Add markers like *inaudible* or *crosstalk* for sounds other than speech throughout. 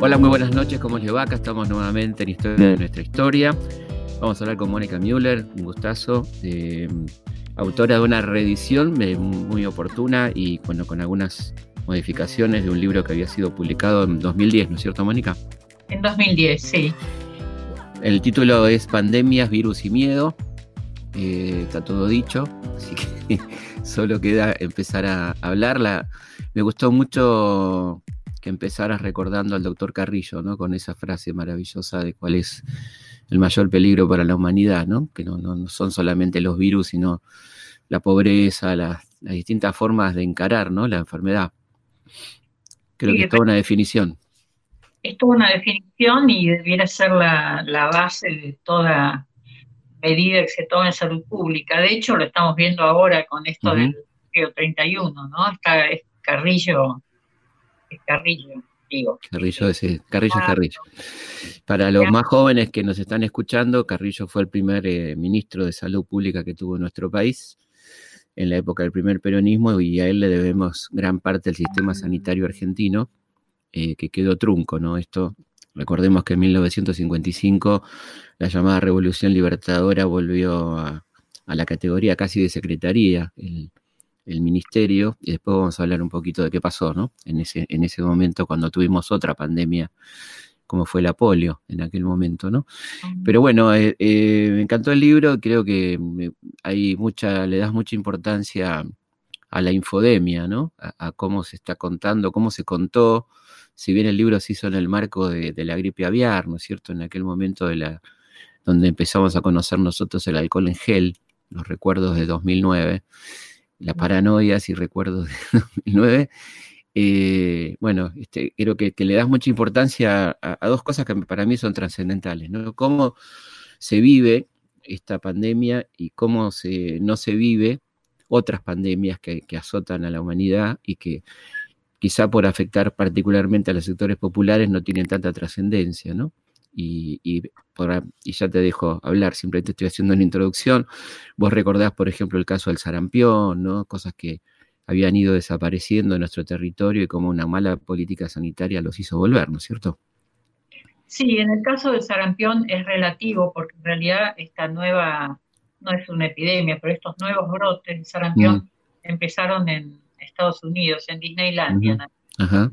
Hola, muy buenas noches, ¿cómo les va? Acá estamos nuevamente en Historia de nuestra historia. Vamos a hablar con Mónica Müller, un gustazo, eh, autora de una reedición muy oportuna y bueno, con algunas modificaciones de un libro que había sido publicado en 2010, ¿no es cierto, Mónica? En 2010, sí. El título es Pandemias, Virus y Miedo. Eh, está todo dicho, así que solo queda empezar a hablarla. Me gustó mucho que empezaras recordando al doctor Carrillo, ¿no? Con esa frase maravillosa de cuál es el mayor peligro para la humanidad, ¿no? Que no, no, son solamente los virus, sino la pobreza, las, distintas formas de encarar, ¿no? La enfermedad. Creo que es toda una definición. Es toda una definición y debiera ser la, base de toda medida que se toma en salud pública. De hecho, lo estamos viendo ahora con esto del 31, ¿no? Está es Carrillo Carrillo, digo. Carrillo, Carrillo es Carrillo. Para los más jóvenes que nos están escuchando, Carrillo fue el primer eh, ministro de salud pública que tuvo nuestro país en la época del primer peronismo y a él le debemos gran parte del sistema sanitario argentino eh, que quedó trunco, ¿no? Esto, recordemos que en 1955 la llamada Revolución Libertadora volvió a, a la categoría casi de secretaría. El, el ministerio y después vamos a hablar un poquito de qué pasó, ¿no? En ese, en ese momento cuando tuvimos otra pandemia como fue la polio en aquel momento, ¿no? Pero bueno, eh, eh, me encantó el libro, creo que hay mucha, le das mucha importancia a la infodemia, ¿no? A, cómo se está contando, cómo se contó, si bien el libro se hizo en el marco de, de, la gripe aviar, ¿no es cierto? En aquel momento de la, donde empezamos a conocer nosotros el alcohol en gel, los recuerdos de 2009, la paranoia, si recuerdo, de *laughs* 2009. Eh, bueno, este, creo que, le das mucha importancia a, dos cosas que para mí son trascendentales, ¿no? Cómo se vive esta pandemia y cómo se, no se vive otras pandemias que, azotan a la humanidad y que quizá por afectar particularmente a los sectores populares no tienen tanta trascendencia, ¿no? Y, y, ya te dejo hablar, simplemente estoy haciendo una introducción. Vos recordás, por ejemplo, el caso del sarampión, ¿no? Cosas que habían ido desapareciendo en nuestro territorio y como una mala política sanitaria los hizo volver, ¿no es cierto? Sí, en el caso del sarampión es relativo porque en realidad esta nueva, no es una epidemia, pero estos nuevos brotes de sarampión mm. empezaron en Estados Unidos, en Disneylandia. Ajá.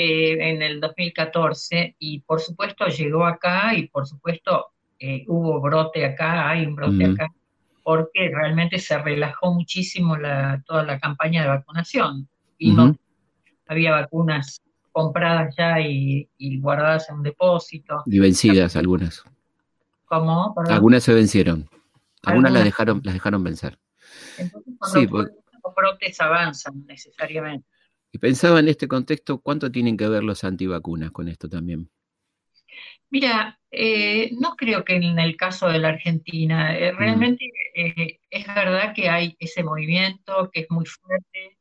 Eh, en el 2014 y por supuesto llegó acá y por supuesto eh, hubo brote acá, hay un brote acá, porque realmente se relajó muchísimo la, toda la campaña de vacunación y no había vacunas compradas ya y, guardadas en un depósito. Y vencidas algunas. ¿Cómo? Algunas se vencieron. Algunas, las dejaron, las dejaron vencer. Entonces, sí, pues los brotes avanzan necesariamente. Y pensaba en este contexto, ¿cuánto tienen que ver los antivacunas con esto también? Mira, eh, no creo que en el caso de la Argentina, eh, mm. realmente eh, es verdad que hay ese movimiento que es muy fuerte,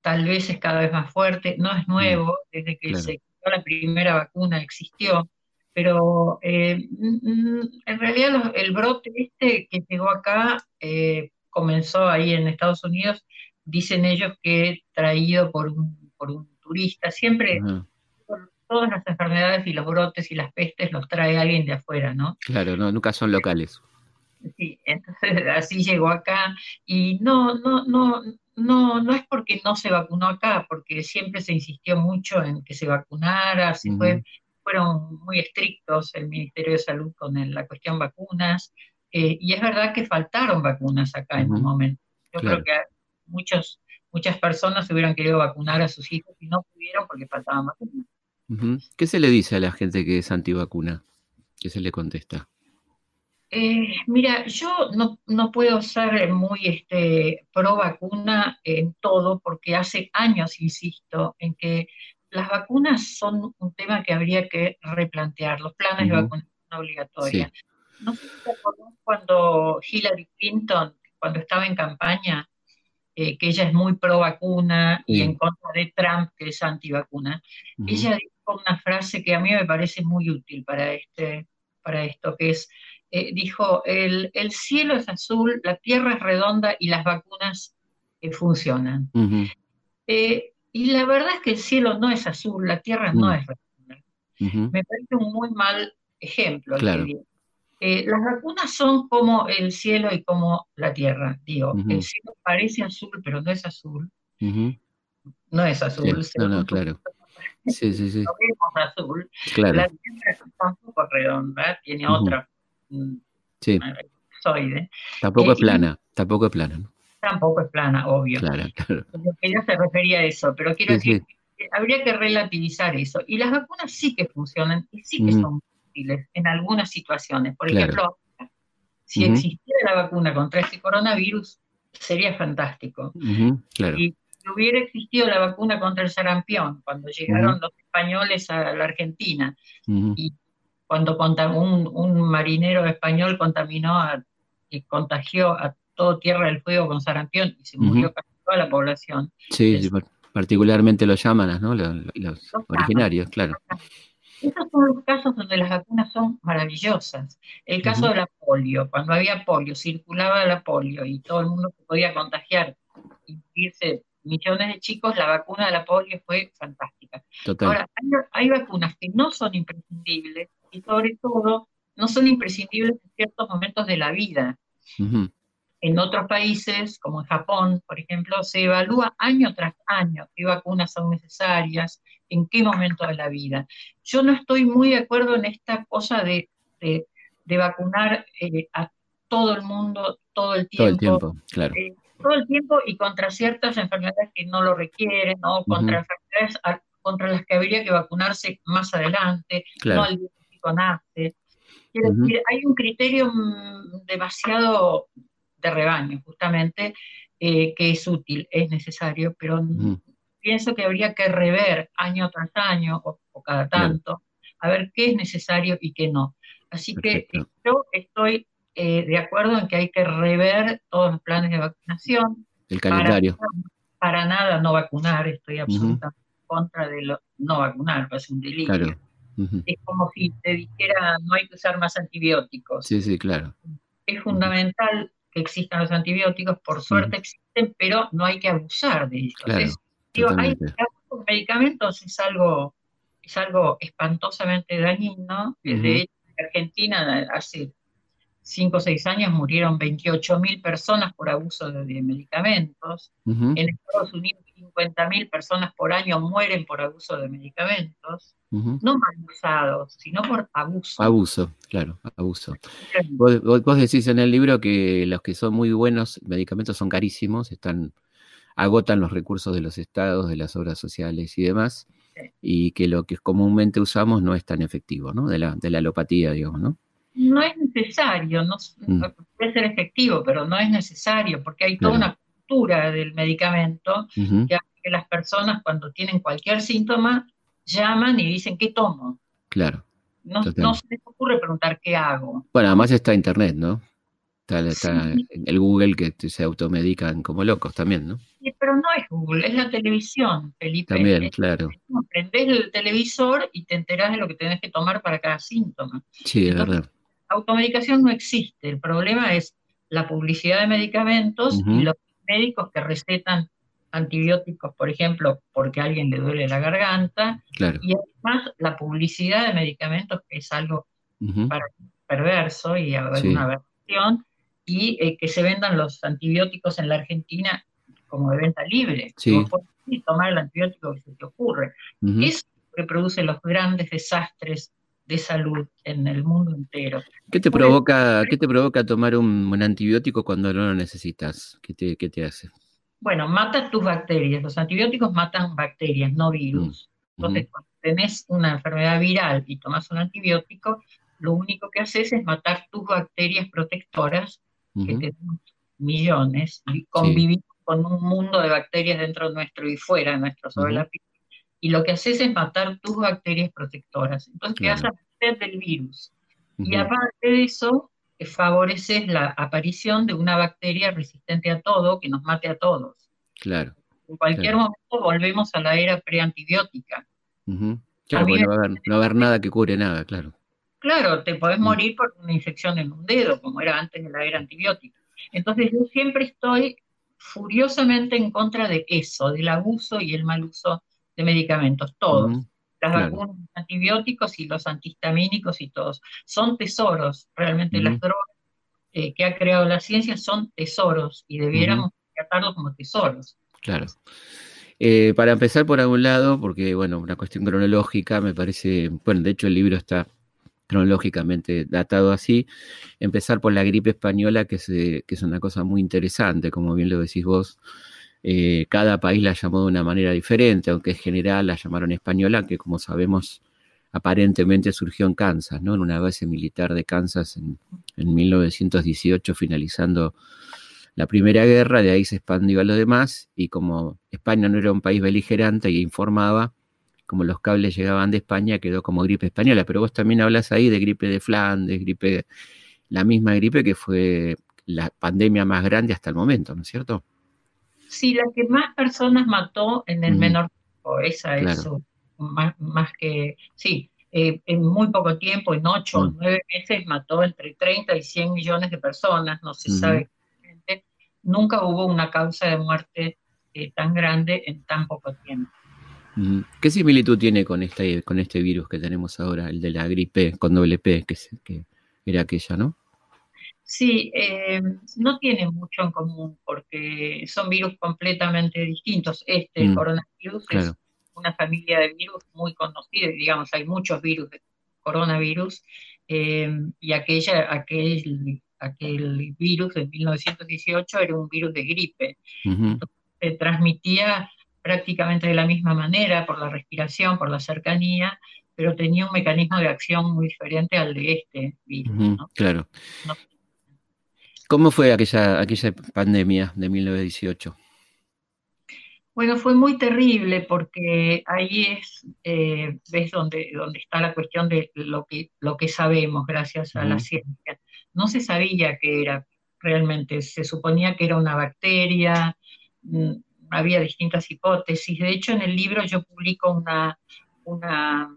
tal vez es cada vez más fuerte, no es mm. nuevo, desde que se quitó la primera vacuna existió, pero mm, en realidad el brote este que llegó acá comenzó ahí en Estados Unidos dicen ellos que traído por un, por un turista, siempre todas las enfermedades y los brotes y las pestes los trae alguien de afuera, ¿no? Claro, no, nunca son locales. Sí, entonces *laughs* así llegó acá y no, no, no, no, no es porque no se vacunó acá, porque siempre se insistió mucho en que se vacunara, se fue, fueron muy estrictos el Ministerio de Salud con la cuestión vacunas, eh, y es verdad que faltaron vacunas acá en un momento. Yo creo que muchos, muchas personas hubieran querido vacunar a sus hijos y no pudieron porque faltaban vacunas. ¿Qué se le dice a la gente que es antivacuna? ¿Qué se le contesta? Eh, mira, yo no, no, puedo ser muy este, pro vacuna en todo porque hace años insisto en que las vacunas son un tema que habría que replantear, los planes de vacunación obligatoria. No sé si te acordás cuando Hillary Clinton, cuando estaba en campaña, eh, que ella es muy pro vacuna y en contra de Trump, que es antivacuna, ella dijo una frase que a mí me parece muy útil para, este, para esto, que es, eh, dijo, el, el, cielo es azul, la tierra es redonda y las vacunas eh, funcionan. Y la verdad es que el cielo no es azul, la tierra no mm. es vacuna. Me parece un muy mal ejemplo. Claro. Eh, las vacunas son como el cielo y como la tierra. Digo, el cielo parece azul, pero no es azul. No es azul. No, no, claro. *laughs* Sí, sí, sí. No vemos azul. Claro. La tierra es un poco redonda, tiene otra. Mm, sí. Tampoco es plana, tampoco es plana. ¿no? Tampoco es plana, obvio. Claro, claro. Ella se refería a eso, pero quiero decir, que habría que relativizar eso. Y las vacunas sí que funcionan y sí que son útiles en algunas situaciones. Por ejemplo, si existiera la vacuna contra este coronavirus, sería fantástico. claro. Y si hubiera existido la vacuna contra el sarampión, cuando llegaron los españoles a la Argentina, y cuando un, un marinero español contaminó a, y contagió a todo Tierra del Fuego con sarampión y se murió casi toda la población. Sí, particularmente los llamanas, ¿no? Los, originarios, claro. Esos son los casos donde las vacunas son maravillosas. El caso de la polio, cuando había polio, circulaba la polio y todo el mundo se podía contagiar y irse millones de chicos, la vacuna de la polio fue fantástica. Ahora, hay, vacunas que no son imprescindibles y sobre todo no son imprescindibles en ciertos momentos de la vida. En otros países, como en Japón, por ejemplo, se evalúa año tras año qué vacunas son necesarias, en qué momento de la vida. Yo no estoy muy de acuerdo en esta cosa de, vacunar eh, a todo el mundo todo el tiempo. Todo el tiempo, claro. Eh, todo el tiempo y contra ciertas enfermedades que no lo requieren, o contra enfermedades contra las que habría que vacunarse más adelante, no al día que nace. Quiero decir, hay un criterio mm, demasiado de rebaño, justamente, eh, que es útil, es necesario, pero pienso que habría que rever año tras año o, cada tanto, a ver qué es necesario y qué no. Así que yo estoy eh, de acuerdo en que hay que rever todos los planes de vacunación. El calendario. Para, nada no vacunar, estoy absolutamente en contra de lo, no vacunar, es un delito. Es como si te dijera no hay que usar más antibióticos. Sí, sí, claro. Es fundamental que existan los antibióticos, por suerte existen, pero no hay que abusar de ellos. Hay, medicamentos es algo, es algo espantosamente dañino. De hecho, en Argentina hace 5 o 6 años murieron 28 mil personas por abuso de, medicamentos. En Estados Unidos 50 mil personas por año mueren por abuso de medicamentos. No mal usados, sino por abuso. Abuso, claro, abuso. Vos, vos, decís en el libro que los que son muy buenos medicamentos son carísimos, están agotan los recursos de los estados, de las obras sociales y demás, y que lo que comúnmente usamos no es tan efectivo, ¿no? De la, de la alopatía, digamos, ¿no? No es necesario, no, mm. puede ser efectivo, pero no es necesario, porque hay toda una cultura del medicamento que hace que las personas cuando tienen cualquier síntoma llaman y dicen, ¿qué tomo? Claro. No, no, se les ocurre preguntar qué hago. Bueno, además está Internet, ¿no? Está, el Google que se automedican como locos también, ¿no? Sí, pero no es Google, es la televisión, Felipe. También, claro. Prendés el televisor y te enterás de lo que tenés que tomar para cada síntoma. Sí, es verdad. Automedicación no existe. El problema es la publicidad de medicamentos y los médicos que recetan antibióticos, por ejemplo, porque a alguien le duele la garganta, y además la publicidad de medicamentos, que es algo perverso y una versión, y eh, que se vendan los antibióticos en la Argentina como de venta libre. Sí. tomar el antibiótico que se te ocurre. Eso Es lo que produce los grandes desastres de salud en el mundo entero. ¿Qué te provoca, ¿qué te provoca tomar un, antibiótico cuando no lo necesitas? ¿Qué te, qué te hace? Bueno, mata tus bacterias. Los antibióticos matan bacterias, no virus. Mm, Entonces, cuando tenés una enfermedad viral y tomas un antibiótico, lo único que haces es matar tus bacterias protectoras, que tenemos millones, y convivir con un mundo de bacterias dentro nuestro y fuera nuestro, sobre la piel. Y lo que haces es matar tus bacterias protectoras. Entonces, quedas a merced del virus. Y aparte de eso, favoreces la aparición de una bacteria resistente a todo que nos mate a todos. Claro. En cualquier momento volvemos a la era preantibiótica. Claro, no va, a haber, nada que cure nada, claro. Claro, te podés morir por una infección en un dedo, como era antes de la era antibiótica. Entonces yo siempre estoy furiosamente en contra de eso, del abuso y el mal uso de medicamentos, todos. Las vacunas, los antibióticos y los antihistamínicos y todos. Son tesoros, realmente las drogas eh, que ha creado la ciencia son tesoros y debiéramos tratarlos como tesoros. Claro. Eh, para empezar por algún lado, porque bueno, una cuestión cronológica me parece, bueno, de hecho el libro está cronológicamente datado así, empezar por la gripe española, que es, que es una cosa muy interesante, como bien lo decís vos. Eh, cada país la llamó de una manera diferente, aunque en general la llamaron española, que como sabemos aparentemente surgió en Kansas, ¿no? en una base militar de Kansas en, en 1918, finalizando la Primera Guerra, de ahí se expandió a lo demás, y como España no era un país beligerante y informaba, como los cables llegaban de España, quedó como gripe española. Pero vos también hablas ahí de gripe de Flandes, gripe, la misma gripe que fue la pandemia más grande hasta el momento, ¿no es cierto? Sí, la que más personas mató en el menor tiempo, esa es más, que, sí, eh, en muy poco tiempo, en ocho o nueve meses, mató entre 30 y 100 millones de personas, no se sabe nunca hubo una causa de muerte eh, tan grande en tan poco tiempo. ¿Qué similitud tiene con este, con este virus que tenemos ahora, el de la gripe con doble P, que, que era aquella, no? Sí, eh, no tiene mucho en común porque son virus completamente distintos. Este mm, coronavirus es una familia de virus muy conocida, digamos, hay muchos virus de coronavirus, eh, y aquella, aquel aquel virus de 1918 era un virus de gripe. se transmitía prácticamente de la misma manera por la respiración, por la cercanía, pero tenía un mecanismo de acción muy diferente al de este virus. Claro. ¿Cómo fue aquella, aquella pandemia de 1918? Bueno, fue muy terrible porque ahí es, eh, ves donde, donde está la cuestión de lo que, lo que sabemos gracias a la ciencia no se sabía qué era realmente, se suponía que era una bacteria, mm, había distintas hipótesis. De hecho, en el libro yo publico una, una,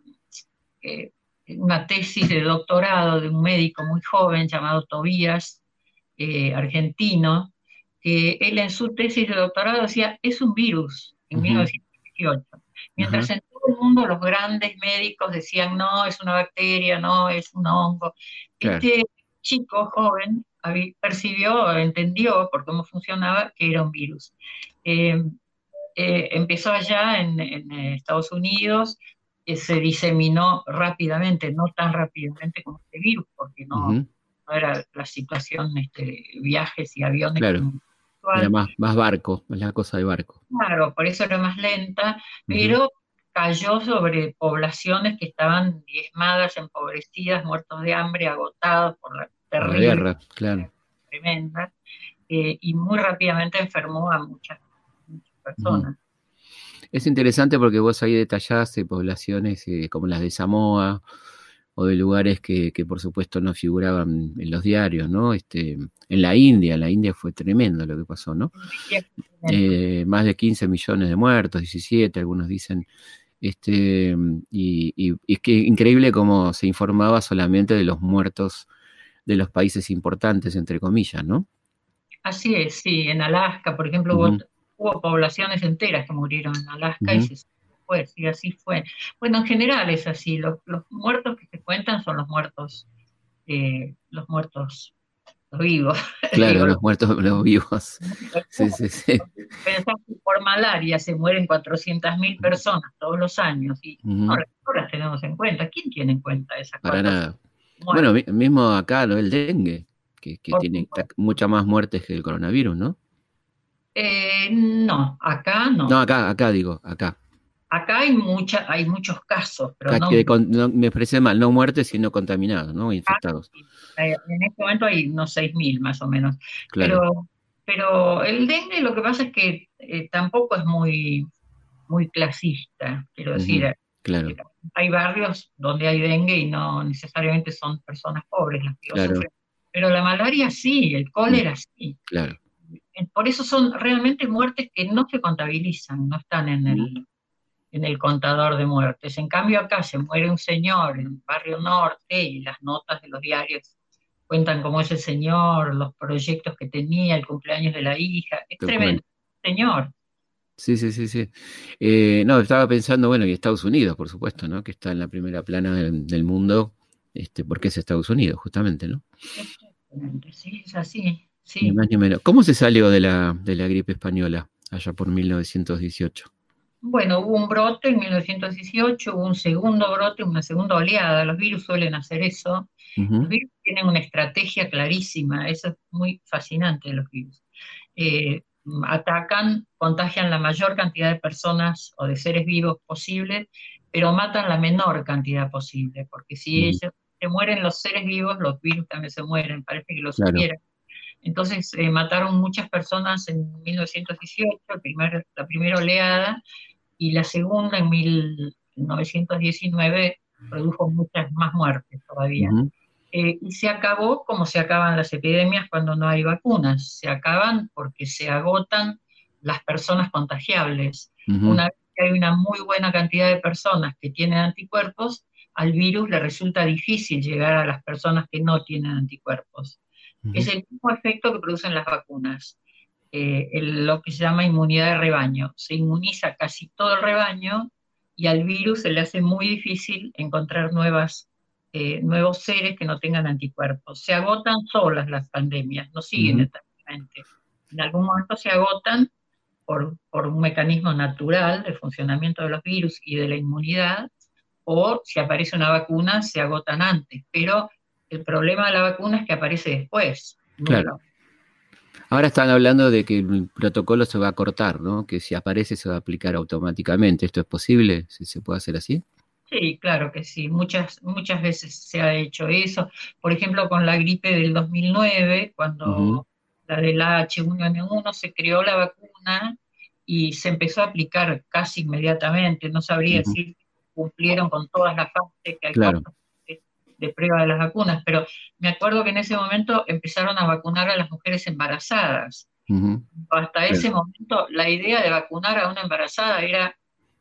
eh, una tesis de doctorado de un médico muy joven llamado Tobías, eh, argentino, que él en su tesis de doctorado decía, es un virus, en 1918. Mientras en todo el mundo los grandes médicos decían, no, es una bacteria, no, es un hongo. Este chico, joven, percibió, entendió por cómo funcionaba que era un virus. Eh, eh, empezó allá en, Estados Unidos, eh, se diseminó rápidamente, no tan rápidamente como este virus, porque no, era la situación, este, viajes y aviones. Claro. Era más, más barco, la cosa de barco. Claro, por eso era más lenta, pero cayó sobre poblaciones que estaban diezmadas, empobrecidas, muertos de hambre, agotados por la terrible guerra, claro. tremenda, eh, y muy rápidamente enfermó a muchas, personas. Es interesante porque vos ahí detallaste poblaciones eh, como las de Samoa o de lugares que, por supuesto no figuraban en los diarios, ¿no? Este, en la India, la India fue tremendo lo que pasó, ¿no? Eh, más de 15 millones de muertos, 17, algunos dicen. Este, y, es que increíble cómo se informaba solamente de los muertos de los países importantes, entre comillas, ¿no? Así es, sí. En Alaska, por ejemplo, hubo, poblaciones enteras que murieron en Alaska y se fue, sí, así fue. Bueno, en general es así. Los, muertos que se cuentan son los muertos, eh, los muertos los vivos. *laughs* Claro, los muertos, los vivos. Sí, sí, sí. Pensás que por malaria se mueren 400.000 personas todos los años y no, las tenemos en cuenta. ¿Quién tiene en cuenta esas cosas? Para nada. Bueno, mismo acá, ¿no? El dengue, que, tiene muchas más muertes que el coronavirus, ¿no? Eh, no, acá no. No, acá, acá digo, acá. Acá hay mucha, hay muchos casos, pero no, Me expresé mal, no muertes, sino contaminados, ¿no? Infectados. Eh, en este momento hay unos 6.000 más o menos. Pero, pero el dengue lo que pasa es que eh, tampoco es muy, muy clasista, quiero decir. Claro. Hay barrios donde hay dengue y no necesariamente son personas pobres las que lo sufren. Pero la malaria sí, el cólera sí. Claro. Por eso son realmente muertes que no se contabilizan, no están en el, en el contador de muertes. En cambio acá se muere un señor en el barrio norte y las notas de los diarios cuentan cómo es el señor, los proyectos que tenía, el cumpleaños de la hija. Es tremendo, señor. Sí, sí, sí, sí. Eh, no, estaba pensando, bueno, y Estados Unidos, por supuesto, ¿no? Que está en la primera plana del, mundo, este, porque es Estados Unidos, justamente, ¿no? sí, es así, sí. Ni más ni menos. ¿Cómo se salió de la, de la gripe española allá por 1918? Bueno, hubo un brote en 1918, hubo un segundo brote, una segunda oleada. Los virus suelen hacer eso. Los virus tienen una estrategia clarísima, eso es muy fascinante de los virus. Eh, atacan, contagian la mayor cantidad de personas o de seres vivos posible, pero matan la menor cantidad posible, porque si ellos, se mueren los seres vivos, los virus también se mueren, parece que los claro. Entonces eh, mataron muchas personas en 1918, la primera oleada, y la segunda en 1919 produjo muchas más muertes todavía. Eh, y se acabó como se acaban las epidemias cuando no hay vacunas. Se acaban porque se agotan las personas contagiables. Una vez que hay una muy buena cantidad de personas que tienen anticuerpos, al virus le resulta difícil llegar a las personas que no tienen anticuerpos. Es el mismo efecto que producen las vacunas, eh, lo que se llama inmunidad de rebaño. Se inmuniza casi todo el rebaño y al virus se le hace muy difícil encontrar nuevas eh, nuevos seres que no tengan anticuerpos. Se agotan solas las pandemias, no siguen eternamente. En algún momento se agotan por, por, un mecanismo natural de funcionamiento de los virus y de la inmunidad, o si aparece una vacuna, se agotan antes. Pero el problema de la vacuna es que aparece después. Claro. Ahora están hablando de que el protocolo se va a cortar, ¿no? Que si aparece se va a aplicar automáticamente. ¿Esto es posible? ¿Si se puede hacer así? Sí, claro que sí, muchas, muchas veces se ha hecho eso. Por ejemplo, con la gripe del 2009, cuando la del H1N1 se creó la vacuna y se empezó a aplicar casi inmediatamente. No sabría decir si cumplieron con todas las fases que hay de, prueba de las vacunas, pero me acuerdo que en ese momento empezaron a vacunar a las mujeres embarazadas. Hasta ese momento la idea de vacunar a una embarazada era,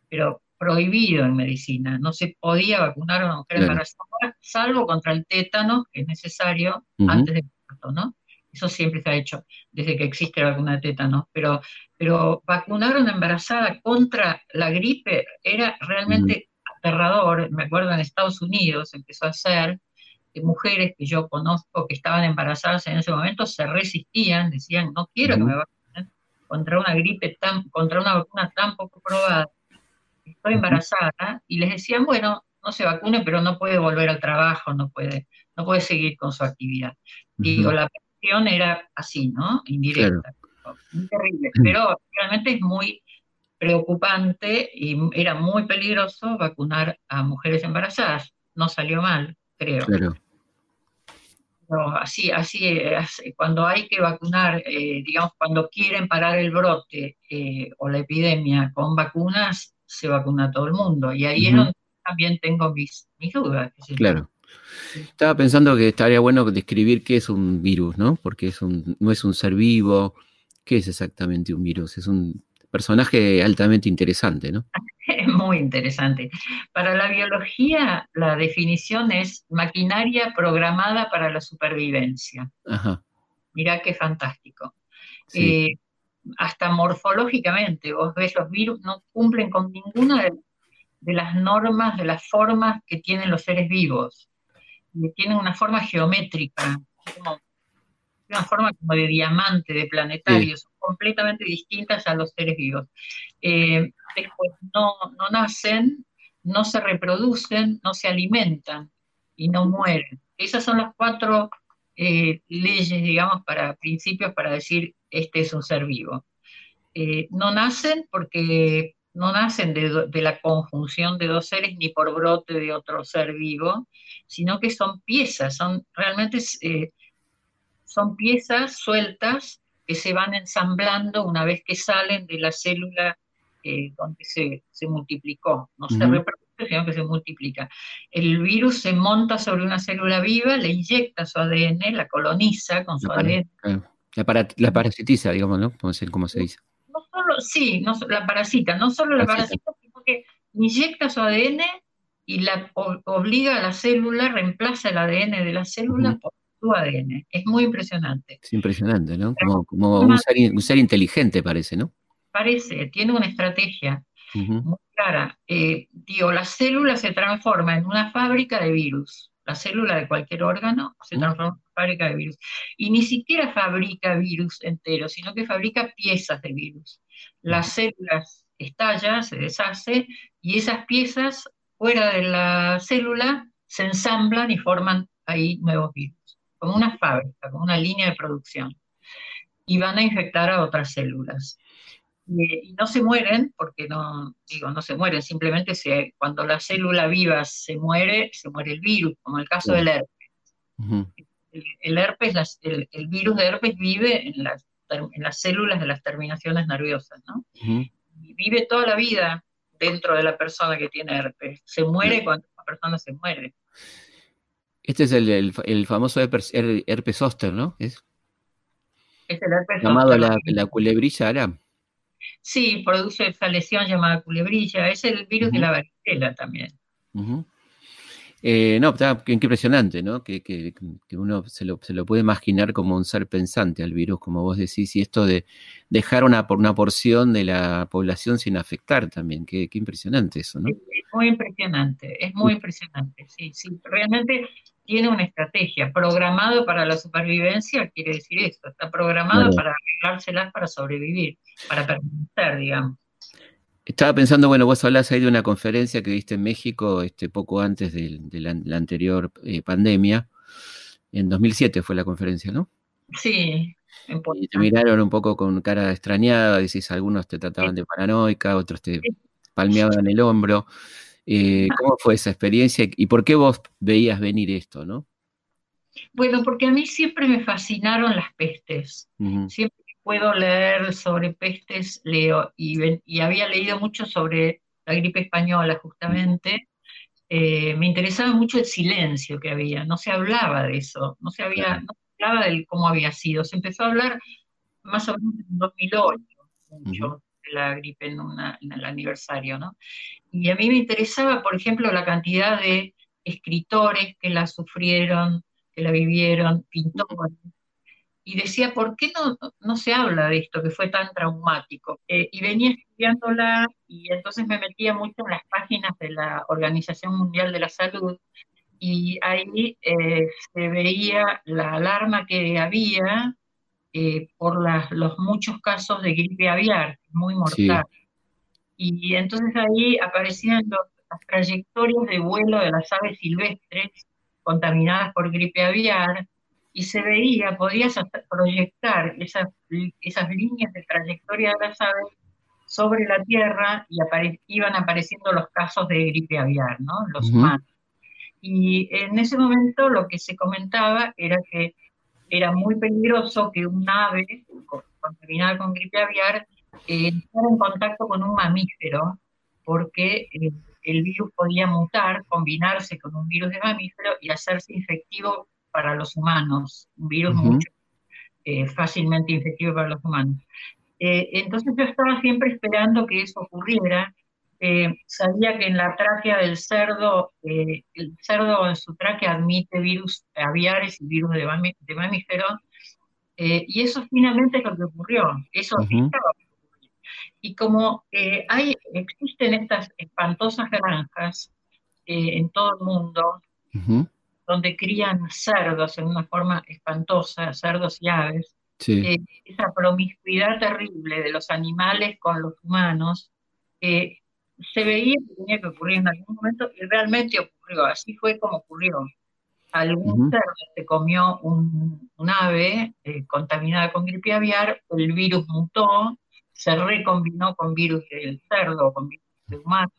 pero prohibido en medicina, no se podía vacunar a una mujer embarazada, salvo contra el tétano, que es necesario antes del parto, ¿no? Eso siempre se ha hecho desde que existe la vacuna de tétano, pero, pero vacunar a una embarazada contra la gripe era realmente aterrador. Me acuerdo en Estados Unidos empezó a hacer que mujeres que yo conozco que estaban embarazadas en ese momento se resistían, decían, no quiero que me vacunen contra una gripe tan, contra una vacuna tan poco probada estoy embarazada, y les decían, bueno, no se vacune, pero no puede volver al trabajo, no puede, no puede seguir con su actividad. Digo, la presión era así, ¿no? Indirecta. Muy terrible, pero realmente es muy preocupante y era muy peligroso vacunar a mujeres embarazadas. No salió mal, creo. Claro. así, así, cuando hay que vacunar, eh, digamos, cuando quieren parar el brote eh, o la epidemia con vacunas, se vacuna todo el mundo. Y ahí es donde también tengo mis, dudas. Claro. Estaba pensando que estaría bueno describir qué es un virus, ¿no? Porque es un, no es un ser vivo. ¿Qué es exactamente un virus? Es un personaje altamente interesante, ¿no? *laughs* Es muy interesante. Para la biología, la definición es maquinaria programada para la supervivencia. Ajá. Mirá qué fantástico. Sí. Eh, hasta morfológicamente, vos ves los virus, no cumplen con ninguna de, las normas, de las formas que tienen los seres vivos. Tienen una forma geométrica, una forma como de diamante, de planetario, son completamente distintas a los seres vivos. Eh, después no, nacen, no se reproducen, no se alimentan y no mueren. Esas son las cuatro eh, leyes, digamos, para principios para decir este es un ser vivo. Eh, no nacen porque no nacen de, la conjunción de dos seres ni por brote de otro ser vivo, sino que son piezas, son realmente eh, son piezas sueltas que se van ensamblando una vez que salen de la célula eh, donde se, multiplicó. No se reproduce, sino que se multiplica. El virus se monta sobre una célula viva, le inyecta su ADN, la coloniza con su ADN. La, parasitiza, digamos, ¿no? Como se dice. No solo, sí, no, la parasita, no solo la parasita, sino que inyecta su ADN y la obliga a la célula, reemplaza el ADN de la célula por tu ADN. Es muy impresionante. Es impresionante, ¿no? Como, un, ser, inteligente parece, ¿no? Parece, tiene una estrategia muy clara. Eh, digo, la célula se transforma en una fábrica de virus. La célula de cualquier órgano se transforma en una fábrica de virus. Y ni siquiera fabrica virus enteros, sino que fabrica piezas de virus. Las células estalla, se deshace, y esas piezas fuera de la célula se ensamblan y forman ahí nuevos virus, como una fábrica, como una línea de producción, y van a infectar a otras células. Y, no se mueren, porque no, digo, no se mueren, simplemente se, cuando la célula viva se muere, se muere el virus, como el caso del herpes. el, herpes, el, virus de herpes vive en las, en las células de las terminaciones nerviosas, ¿no? Y vive toda la vida dentro de la persona que tiene herpes. Se muere cuando la persona se muere. Este es el, famoso herpes, herpes zóster, ¿no? Es, es el herpes Llamado la, la, culebrilla ara. Sí, produce esa lesión llamada culebrilla. Es el virus de la varicela también. Eh, no, está, qué, impresionante, ¿no? Que, uno se lo, puede imaginar como un ser pensante al virus, como vos decís, y esto de dejar una, una porción de la población sin afectar también, qué, impresionante eso, ¿no? Es muy impresionante, es muy impresionante, sí, sí, realmente tiene una estrategia, programado para la supervivencia, quiere decir esto, está programado para arreglárselas para sobrevivir, para permanecer, digamos. Estaba pensando, bueno, vos hablás ahí de una conferencia que viste en México este, poco antes de, la, anterior eh, pandemia. En 2007 fue la conferencia, ¿no? Sí. Y te miraron un poco con cara extrañada, decís, algunos te trataban de paranoica, otros te palmeaban el hombro. Eh, *laughs* ¿Cómo fue esa experiencia y por qué vos veías venir esto, no? Bueno, porque a mí siempre me fascinaron las pestes. Siempre puedo leer sobre pestes, leo, y, había leído mucho sobre la gripe española justamente. Eh, me interesaba mucho el silencio que había, no se hablaba de eso, no se, había, no se hablaba de cómo había sido. Se empezó a hablar más o menos en 2008, mucho de la gripe en, en, el aniversario, ¿no? Y a mí me interesaba, por ejemplo, la cantidad de escritores que la sufrieron, que la vivieron, pintores, y decía, ¿por qué no, no se habla de esto que fue tan traumático? Eh, y venía estudiándola y entonces me metía mucho en las páginas de la Organización Mundial de la Salud y ahí eh, se veía la alarma que había eh, por los muchos casos de gripe aviar, muy mortal. Y entonces ahí aparecían las trayectorias de vuelo de las aves silvestres contaminadas por gripe aviar, y se veía, podías proyectar esas, esas líneas de trayectoria de las aves sobre la Tierra y iban apareciendo los casos de gripe aviar, ¿no? Los humanos. Y en ese momento lo que se comentaba era que era muy peligroso que un ave contaminada con gripe aviar eh, entrara en contacto con un mamífero, porque eh, el virus podía mutar, combinarse con un virus de mamífero y hacerse infectivo para los humanos, un virus mucho, eh, fácilmente infectivo para los humanos. Eh, entonces yo estaba siempre esperando que eso ocurriera. Eh, sabía que en la tráquea del cerdo, el cerdo en su tráquea admite virus aviares y virus de, de mamíferos, y eso finalmente es lo que ocurrió. Eso Y como hay, existen estas espantosas granjas en todo el mundo, donde crían cerdos en una forma espantosa, cerdos y aves, eh, esa promiscuidad terrible de los animales con los humanos, eh, se veía que tenía que ocurrir en algún momento y realmente ocurrió, así fue como ocurrió. Algún cerdo se comió un, ave eh, contaminada con gripe aviar, el virus mutó, se recombinó con virus del cerdo, con virus del humano,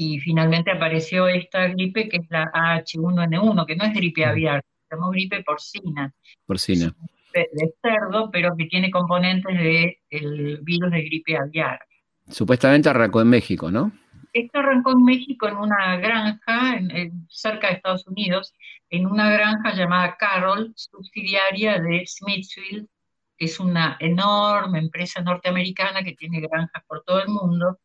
y finalmente apareció esta gripe que es la H1N1, que no es gripe aviar, se llamó gripe porcina. Porcina. De, cerdo, pero que tiene componentes del virus de gripe aviar. Supuestamente arrancó en México, ¿no? Esto arrancó en México en una granja en, cerca de Estados Unidos, en una granja llamada Carroll, subsidiaria de Smithfield, que es una enorme empresa norteamericana que tiene granjas por todo el mundo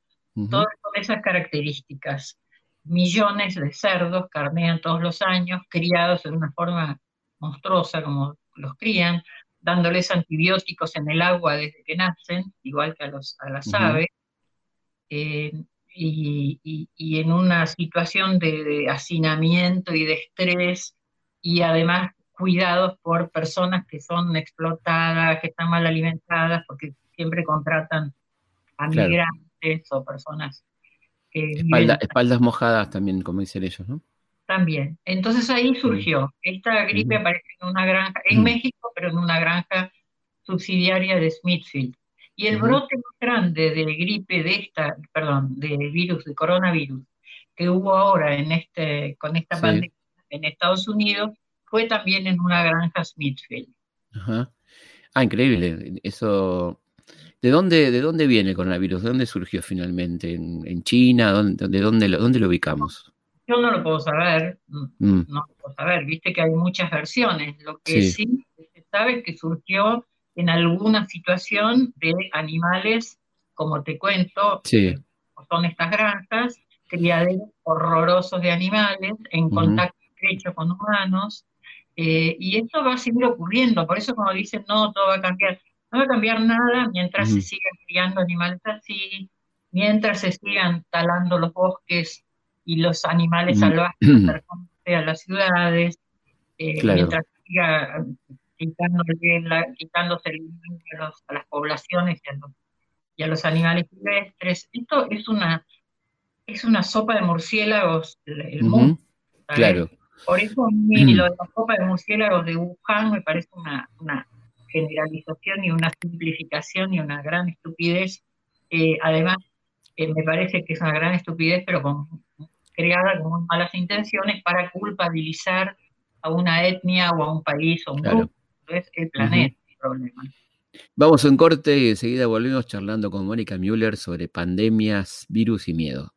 Todas esas características. Millones de cerdos carnean todos los años, criados de una forma monstruosa como los crían, dándoles antibióticos en el agua desde que nacen, igual que a, los, a las aves, eh, y, en una situación de, hacinamiento y de estrés, y además cuidados por personas que son explotadas, que están mal alimentadas, porque siempre contratan a migrantes o personas que... espaldas mojadas también, como dicen ellos, ¿no? También. Entonces ahí surgió. Esta gripe aparece en una granja, en México, pero en una granja subsidiaria de Smithfield. Y el brote más grande de gripe de esta, perdón, de virus, de coronavirus, que hubo ahora en este, con esta pandemia en Estados Unidos, fue también en una granja Smithfield. Ajá. Ah, increíble. Eso. ¿De dónde, ¿De dónde viene el coronavirus? ¿De dónde surgió finalmente? ¿En, China? ¿Dónde, de dónde, dónde lo ubicamos? Yo no lo puedo saber, mm. no lo puedo saber, viste que hay muchas versiones. Lo que sí, se sabe es que surgió en alguna situación de animales, como te cuento, sí. son estas granjas, criaderos horrorosos de animales en contacto estrecho con humanos, eh, y esto va a seguir ocurriendo, por eso como dicen, no, todo va a cambiar, no va a cambiar nada mientras se sigan criando animales así, mientras se sigan talando los bosques y los animales salvajes a las ciudades, eh, mientras siga quitándose el a, a, las poblaciones y a, los, animales silvestres. Esto es una, es una sopa de murciélagos, el, mundo. Claro. Por eso a mí lo de la sopa de murciélagos de Wuhan me parece una, una generalización y una simplificación y una gran estupidez. Eh, además, eh, me parece que es una gran estupidez, pero con creada con muy malas intenciones para culpabilizar a una etnia o a un país o a un grupo. Es el planeta el problema. Vamos a un corte y enseguida volvemos charlando con Mónica Müller sobre pandemias, virus y miedo.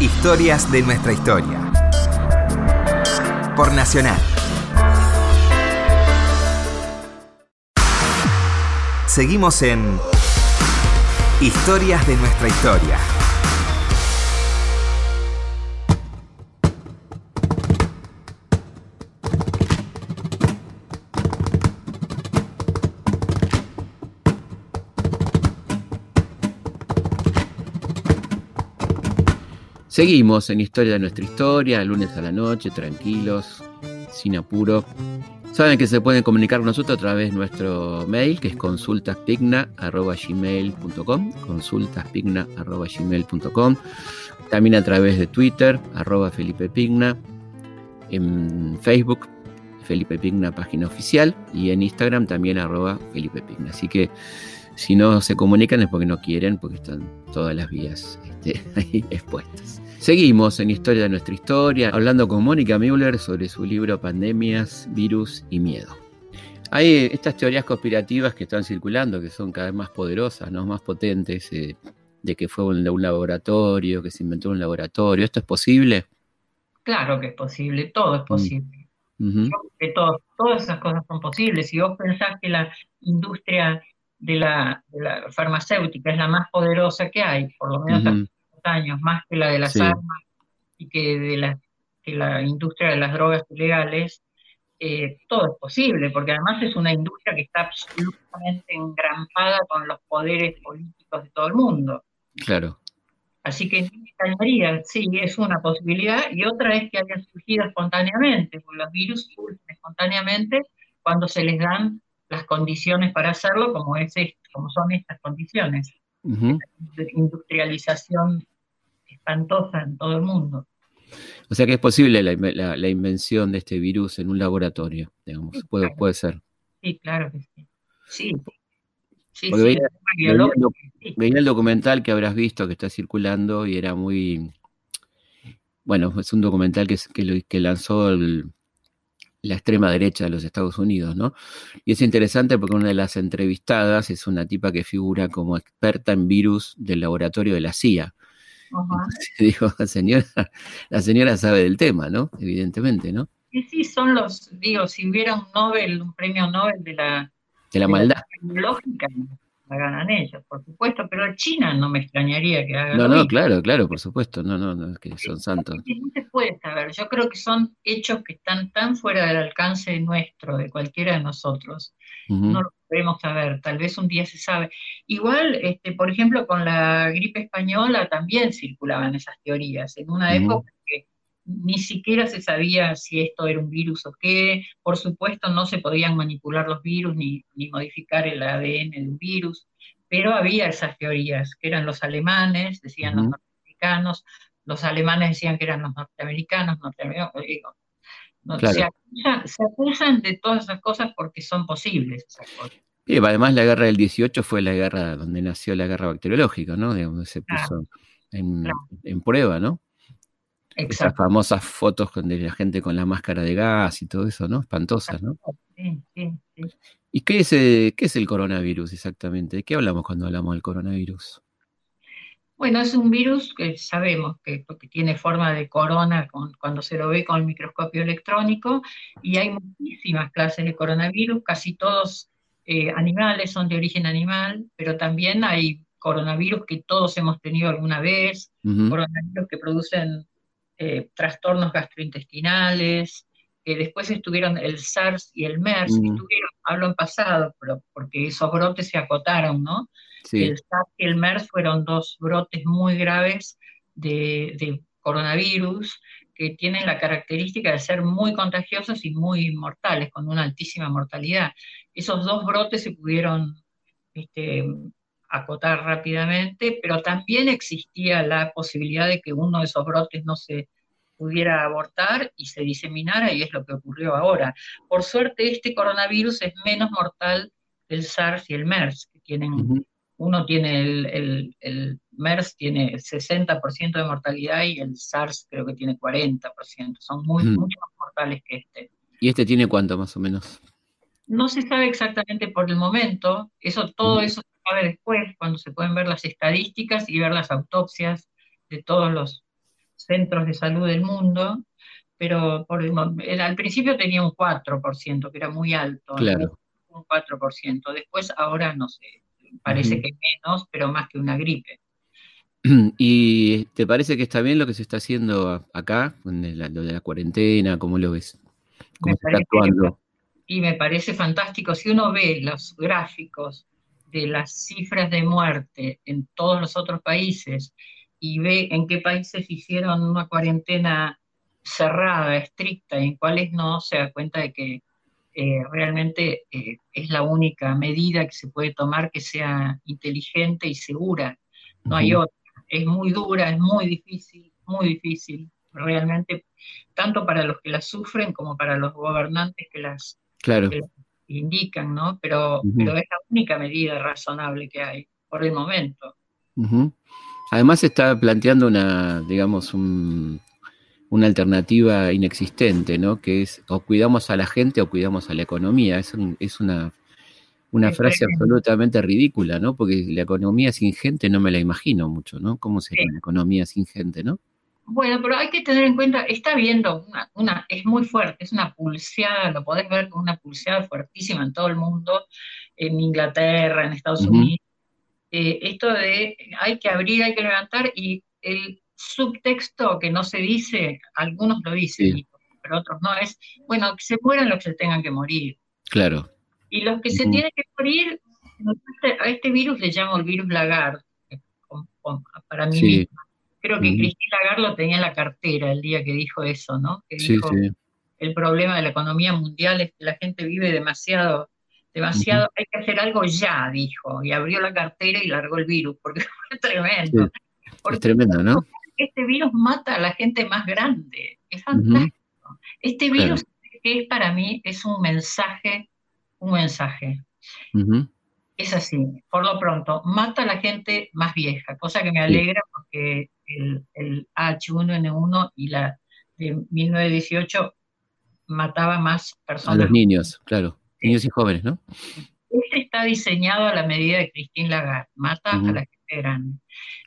Historias de nuestra historia. Por Nacional. Seguimos en Historias de nuestra historia. Seguimos en Historia de nuestra historia, lunes a la noche, tranquilos, sin apuro. Saben que se pueden comunicar con nosotros a través de nuestro mail, que es consultaspigna.gmail.com, consultaspigna.gmail.com. También a través de Twitter, arroba Felipe Pigna, en Facebook, Felipe Pigna, página oficial, y en Instagram también arroba Felipe Pigna. Así que si no se comunican es porque no quieren, porque están todas las vías este, *laughs* ahí expuestas. Seguimos en Historia de nuestra historia, hablando con Mónica Müller sobre su libro Pandemias, Virus y Miedo. Hay estas teorías conspirativas que están circulando, que son cada vez más poderosas, ¿no? más potentes, eh, de que fue un, un, laboratorio, que se inventó un laboratorio. ¿Esto es posible? Claro que es posible, todo es mm. posible. que todas esas cosas son posibles. Si vos pensás que la industria de la, farmacéutica es la más poderosa que hay, por lo menos años, más que la de las armas y que de la, que la industria de las drogas ilegales, eh, todo es posible, porque además es una industria que está absolutamente engrampada con los poderes políticos de todo el mundo. Claro. Así que sí, es una posibilidad, y otra es que hayan surgido espontáneamente, porque los virus surgen espontáneamente cuando se les dan condiciones para hacerlo, como, es como son estas condiciones. Industrialización espantosa en todo el mundo. O sea que es posible la, invención de este virus en un laboratorio, digamos, puede, puede ser. Sí, claro que sí. Sí. sí, veía, el, documental que habrás visto que está circulando y era muy. Bueno, es un documental que, que, que lanzó la extrema derecha de los Estados Unidos, ¿no? Y es interesante porque una de las entrevistadas es una tipa que figura como experta en virus del laboratorio de la CIA. *laughs* dijo, la señora, la señora sabe del tema, ¿no? Evidentemente, ¿no? Sí, sí, son los, digo, si hubiera un Nobel, un premio Nobel de la... De la maldad. lógica, la ganan ellos, por supuesto, pero China no me extrañaría que haga. No, no, claro, claro, por supuesto, no, no, no, que son santos. No se puede saber, yo creo que son hechos que están tan fuera del alcance nuestro, de cualquiera de nosotros, no lo podemos saber, tal vez un día se sabe. Igual, este, por ejemplo, con la gripe española también circulaban esas teorías, en una época que ni siquiera se sabía si esto era un virus o qué, por supuesto no se podían manipular los virus ni, ni modificar el ADN de un virus, pero había esas teorías, que eran los alemanes, decían los norteamericanos, los alemanes decían que eran los norteamericanos, norteamericanos se, acusan, de todas esas cosas porque son posibles Y además la guerra del 18 fue la guerra donde nació la guerra bacteriológica, ¿no? donde se puso en, prueba, ¿no? Esas famosas fotos de la gente con la máscara de gas y todo eso, ¿no? Espantosas, ¿no? Sí, sí, sí. ¿Y qué es, eh, qué es el coronavirus exactamente? ¿De qué hablamos cuando hablamos del coronavirus? Bueno, es un virus que sabemos que, tiene forma de corona cuando se lo ve con el microscopio electrónico y hay muchísimas clases de coronavirus, casi todos eh, animales, son de origen animal, pero también hay coronavirus que todos hemos tenido alguna vez, coronavirus que producen eh, trastornos gastrointestinales, que después estuvieron el SARS y el MERS, estuvieron, hablo en pasado, pero porque esos brotes se acotaron, ¿no? El SARS y el MERS fueron dos brotes muy graves de, coronavirus que tienen la característica de ser muy contagiosos y muy mortales, con una altísima mortalidad. Esos dos brotes se pudieron este, acotar rápidamente, pero también existía la posibilidad de que uno de esos brotes no se pudiera abortar y se diseminara, y es lo que ocurrió ahora. Por suerte, este coronavirus es menos mortal que el SARS y el MERS, que tienen uno tiene el, el, MERS tiene 60% de mortalidad y el SARS creo que tiene 40%. Son muy, mucho más mortales que este. ¿Y este tiene cuánto más o menos? No se sabe exactamente por el momento. Eso, todo eso se sabe después, cuando se pueden ver las estadísticas y ver las autopsias de todos los centros de salud del mundo. Pero por el, al principio tenía un 4%, que era muy alto. Claro. Un 4%. Después, ahora no sé parece que menos, pero más que una gripe. *clears throat* ¿Y te parece que está bien lo que se está haciendo acá, lo de la cuarentena? ¿Cómo lo ves? ¿Cómo se está actuando? y me parece fantástico. Si uno ve los gráficos de las cifras de muerte en todos los otros países y ve en qué países hicieron una cuarentena cerrada, estricta, y en cuáles no, se da cuenta de que eh, realmente eh, es la única medida que se puede tomar que sea inteligente y segura. No hay otra. Es muy dura, es muy difícil, muy difícil, realmente, tanto para los que la sufren como para los gobernantes que las, indican, ¿no? Pero, pero es la única medida razonable que hay por el momento. Además está planteando una, digamos, un, una alternativa inexistente, ¿no? Que es o cuidamos a la gente o cuidamos a la economía. Es, es una, una frase absolutamente ridícula, ¿no? Porque la economía sin gente no me la imagino mucho, ¿no? ¿Cómo sería una economía sin gente, no? Bueno, pero hay que tener en cuenta, está viendo una, una, es muy fuerte, es una pulseada, lo podés ver con una pulseada fuertísima en todo el mundo, en Inglaterra, en Estados Unidos. Eh, esto de hay que abrir, hay que levantar, y el, subtexto que no se dice, algunos lo dicen, pero otros no, es, bueno, que se mueran los que se tengan que morir. Claro. Y los que se tienen que morir, a este virus le llamo el virus Lagarde, para mí Creo que Cristina Lagarde lo tenía en la cartera el día que dijo eso, ¿no? Que dijo, el problema de la economía mundial es que la gente vive demasiado, demasiado, hay que hacer algo ya, dijo, y abrió la cartera y largó el virus, porque *laughs* fue tremendo. es tremendo, ¿no? este virus mata a la gente más grande. Es fantástico. Este virus que es para mí es un mensaje, un mensaje. Es así, por lo pronto, mata a la gente más vieja, cosa que me alegra porque el, el H1N1 y la de 1918 mataba más personas. A los niños, claro, niños y jóvenes, ¿no? Este está diseñado a la medida de Christine Lagarde, mata a la gente grande.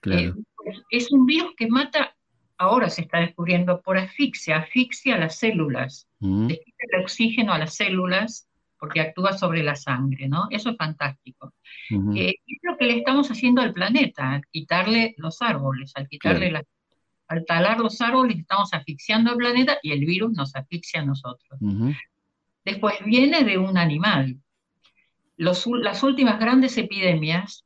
Claro. Eh, es un virus que mata, ahora se está descubriendo por asfixia, asfixia a las células, mm. el oxígeno a las células porque actúa sobre la sangre, ¿no? Eso es fantástico. Eh, es lo que le estamos haciendo al planeta, al quitarle los árboles, al quitarle al talar los árboles estamos asfixiando al planeta y el virus nos asfixia a nosotros. Después viene de un animal. las últimas grandes epidemias,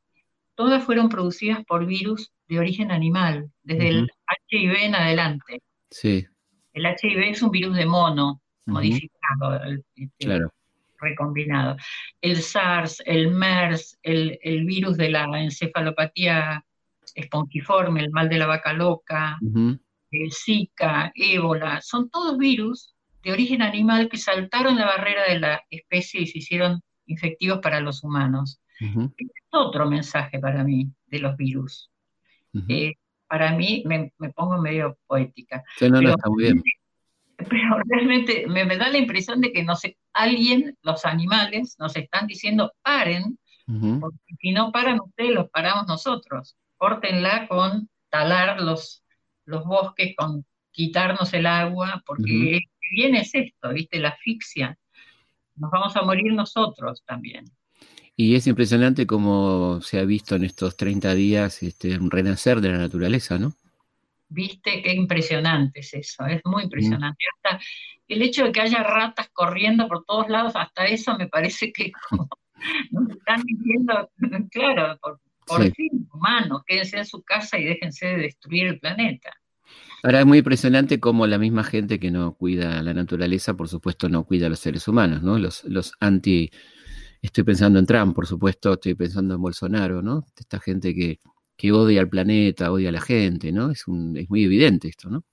todas fueron producidas por virus de origen animal, desde el HIV en adelante. Sí. El HIV es un virus de mono, modificado, este, recombinado. El SARS, el MERS, el, virus de la encefalopatía espongiforme, el mal de la vaca loca, el Zika, ébola, son todos virus de origen animal que saltaron la barrera de la especie y se hicieron infectivos para los humanos. Es otro mensaje para mí de los virus. Eh, para mí, me, pongo medio poética. pero, está muy bien. *laughs* Pero realmente me, da la impresión de que no sé, alguien, los animales, nos están diciendo paren, porque si no paran ustedes, los paramos nosotros. Córtenla con talar los, los bosques, con quitarnos el agua, porque bien es esto, ¿viste? La asfixia. Nos vamos a morir nosotros también. Y es impresionante cómo se ha visto en estos 30 días este, un renacer de la naturaleza, ¿no? Viste qué impresionante es eso, es muy impresionante. Hasta el hecho de que haya ratas corriendo por todos lados, hasta eso me parece que *laughs* nos están diciendo, *laughs* claro, por, fin, humanos, quédense en su casa y déjense de destruir el planeta. Ahora es muy impresionante cómo la misma gente que no cuida la naturaleza, por supuesto, no cuida a los seres humanos, ¿no? Los, los anti Estoy pensando en Trump, por supuesto, estoy pensando en Bolsonaro, ¿no? Esta gente que, odia al planeta, odia a la gente, ¿no? Es, un, es muy evidente esto, ¿no?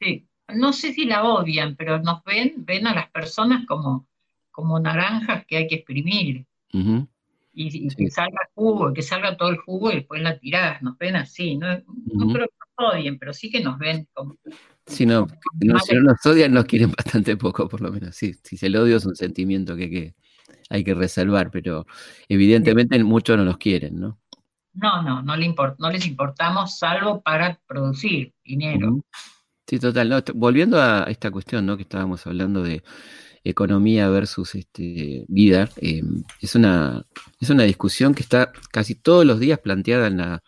Sí, no sé si la odian, pero nos ven, ven a las personas como, como naranjas que hay que exprimir. Y, que salga jugo, que salga todo el jugo y después la tirás, nos ven así, no, no creo que nos odien, pero sí que nos ven como... Si no, si no nos odian, nos quieren bastante poco, por lo menos. Sí, si el odio es un sentimiento que, que, hay que reservar, pero evidentemente muchos no nos quieren, ¿no? No, no, no, le no les importamos salvo para producir dinero. Sí, total. volviendo a esta cuestión, ¿no? Que estábamos hablando de economía versus este, vida, em, es, una, es una discusión que está casi todos los días planteada en la,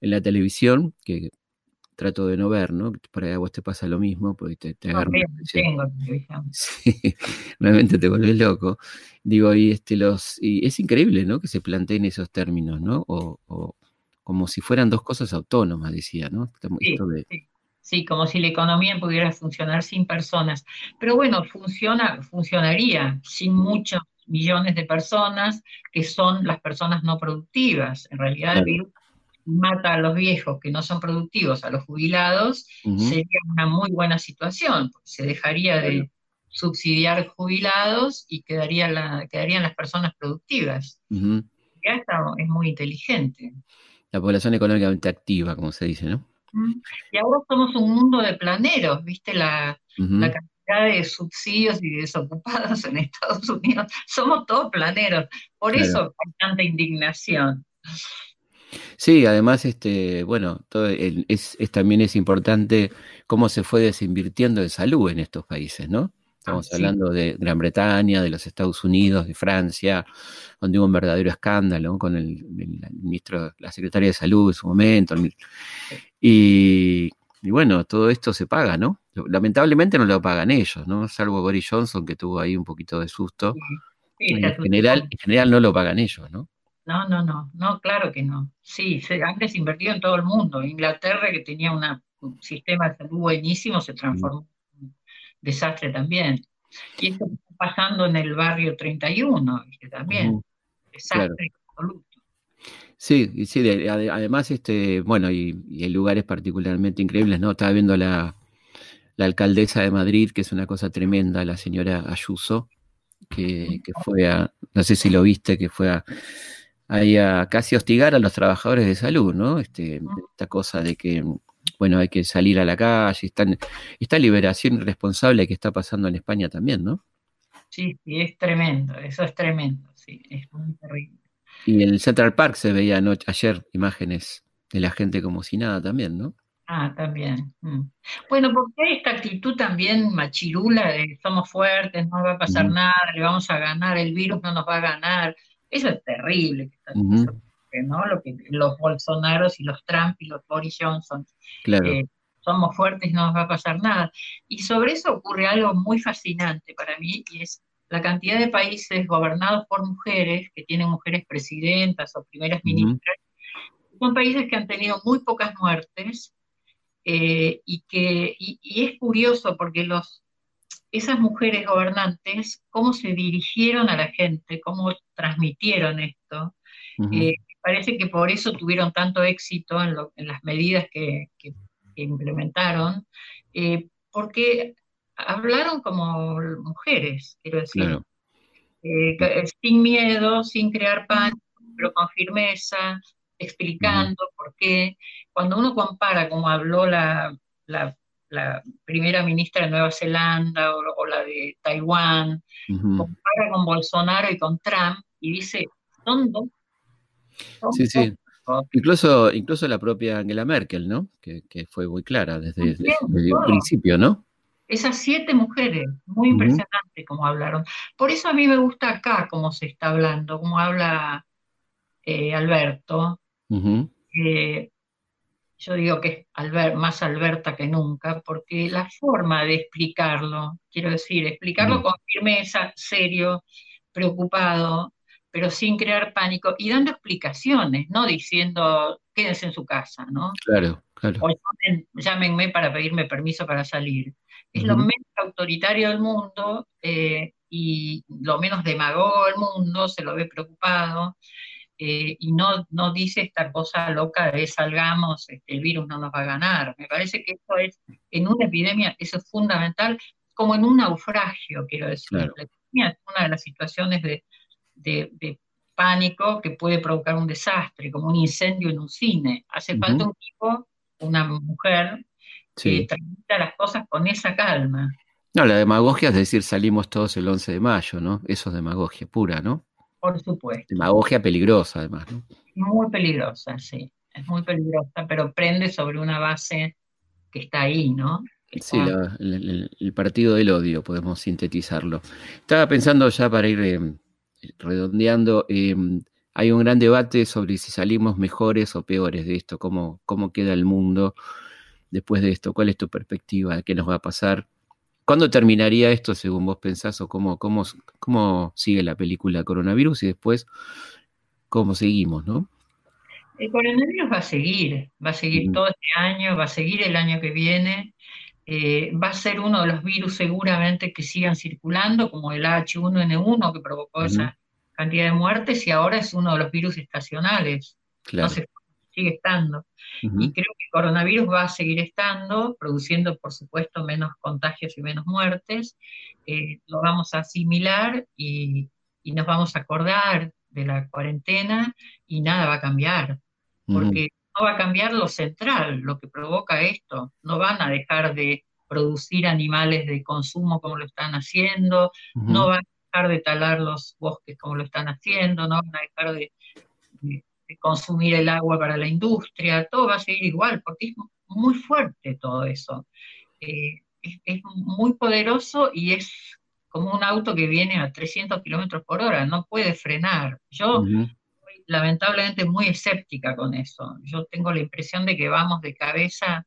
en la televisión, que trato de no ver, ¿no? Por ahí a vos te pasa lo mismo, porque te, te agarra. *laughs* sí, realmente te vuelves loco. Digo, y este los, y es increíble, ¿no? Que se planteen esos términos, ¿no? O, como si fueran dos cosas autónomas, decía, ¿no? Sí, como si la economía pudiera funcionar sin personas. Pero bueno, funciona, funcionaría sin muchos millones de personas que son las personas no productivas. En realidad el virus mata a los viejos que no son productivos, a los jubilados, sería una muy buena situación, porque se dejaría de subsidiar jubilados y quedaría la, quedarían las personas productivas. Ya está, es muy inteligente. La población económicamente activa, como se dice, ¿no? Y ahora somos un mundo de planeros, ¿viste? La, cantidad de subsidios y desocupados en Estados Unidos. *laughs* Somos todos planeros. Por eso hay tanta indignación. Sí, además, este, bueno, todo es, también es importante cómo se fue desinvirtiendo en salud en estos países, ¿no? Estamos ah, hablando de Gran Bretaña, de los Estados Unidos, de Francia, donde hubo un verdadero escándalo con el, ministro, la secretaria de salud en su momento. Y, bueno, todo esto se paga, ¿no? Lamentablemente no lo pagan ellos, ¿no? Salvo Boris Johnson, que tuvo ahí un poquito de susto. en, general, en general no lo pagan ellos, ¿no? No, no, no, no, claro que no. Sí, se han desinvertido en todo el mundo. Inglaterra, que tenía un sistema de salud buenísimo, se transformó en un desastre también. Y esto está pasando en el barrio 31, que también, desastre absoluto. Sí, y sí, además, este, bueno, y, hay lugares particularmente increíbles, ¿no? Estaba viendo la, la alcaldesa de Madrid, que es una cosa tremenda, la señora Ayuso, que, que fue a, no sé si lo viste, que fue a hay a casi hostigar a los trabajadores de salud, ¿no? Este, esta cosa de que, bueno, hay que salir a la calle, esta liberación irresponsable que está pasando en España también, ¿no? Sí, sí, es tremendo, eso es tremendo, sí, es muy terrible. Y en el Central Park se veía ayer imágenes de la gente como si nada también, ¿no? Ah, también. Mm. Bueno, porque hay esta actitud también machirula de somos fuertes, no va a pasar nada, le vamos a ganar, el virus no nos va a ganar. Eso es terrible, ¿no? Lo que los Bolsonaros y los Trump y los Boris Johnson. Eh, somos fuertes, no nos va a pasar nada. Y sobre eso ocurre algo muy fascinante para mí, y es la cantidad de países gobernados por mujeres, que tienen mujeres presidentas o primeras ministras, son países que han tenido muy pocas muertes eh, y que y, es curioso porque los, esas mujeres gobernantes, cómo se dirigieron a la gente, cómo transmitieron esto, eh, parece que por eso tuvieron tanto éxito en, las medidas que, implementaron, eh, porque hablaron como mujeres, quiero decir, sin miedo, sin crear pánico, pero con firmeza, explicando por qué. Cuando uno compara, como habló la, la, primera ministra de Nueva Zelanda o, la de Taiwán, compara con Bolsonaro y con Trump y dice, son dos. sí, sí. Incluso, incluso la propia Angela Merkel, ¿no? Que, fue muy clara desde, el principio, ¿no? Esas siete mujeres, muy impresionante como hablaron. Por eso a mí me gusta acá cómo se está hablando, como habla eh, Alberto, eh, yo digo que es más Alberta que nunca, porque la forma de explicarlo, quiero decir, explicarlo con firmeza, serio, preocupado, pero sin crear pánico y dando explicaciones, no diciendo quédense en su casa, ¿no? Claro, claro. O llámenme para pedirme permiso para salir. Es lo menos autoritario del mundo eh, y lo menos demagogo del mundo, se lo ve preocupado. Eh, y no, no dice esta cosa loca de salgamos, este, el virus no nos va a ganar. Me parece que eso es, en una epidemia, eso es fundamental, como en un naufragio, quiero decir. La epidemia es una de las situaciones de, de, pánico que puede provocar un desastre, como un incendio en un cine. Hace falta un tipo, una mujer, que transmita las cosas con esa calma. No, la demagogia es decir, salimos todos el 11 de mayo, ¿no? Eso es demagogia pura, ¿no? Por supuesto. Demagogia peligrosa, además. ¿no? Muy peligrosa, sí. Es muy peligrosa, pero prende sobre una base que está ahí, ¿no? Sí, el, partido del odio, podemos sintetizarlo. Estaba pensando ya para ir eh, redondeando, eh, hay un gran debate sobre si salimos mejores o peores de esto, cómo, cómo queda el mundo después de esto, cuál es tu perspectiva, qué nos va a pasar. ¿Cuándo terminaría esto, según vos pensás, o cómo, cómo, cómo sigue la película Coronavirus y después cómo seguimos, no? El coronavirus va a seguir, va a seguir todo este año, va a seguir el año que viene, eh, va a ser uno de los virus seguramente que sigan circulando, como el H1N1 que provocó esa cantidad de muertes, y ahora es uno de los virus estacionales. Claro sigue estando. Y creo que el coronavirus va a seguir estando, produciendo, por supuesto, menos contagios y menos muertes. Eh, lo vamos a asimilar y, nos vamos a acordar de la cuarentena y nada va a cambiar, porque no va a cambiar lo central, lo que provoca esto. No van a dejar de producir animales de consumo como lo están haciendo, no van a dejar de talar los bosques como lo están haciendo, no van a dejar de consumir el agua para la industria, todo va a seguir igual, porque es muy fuerte todo eso. Eh, es, muy poderoso y es como un auto que viene a 300 kilómetros por hora, no puede frenar. Yo soy lamentablemente muy escéptica con eso. Yo tengo la impresión de que vamos de cabeza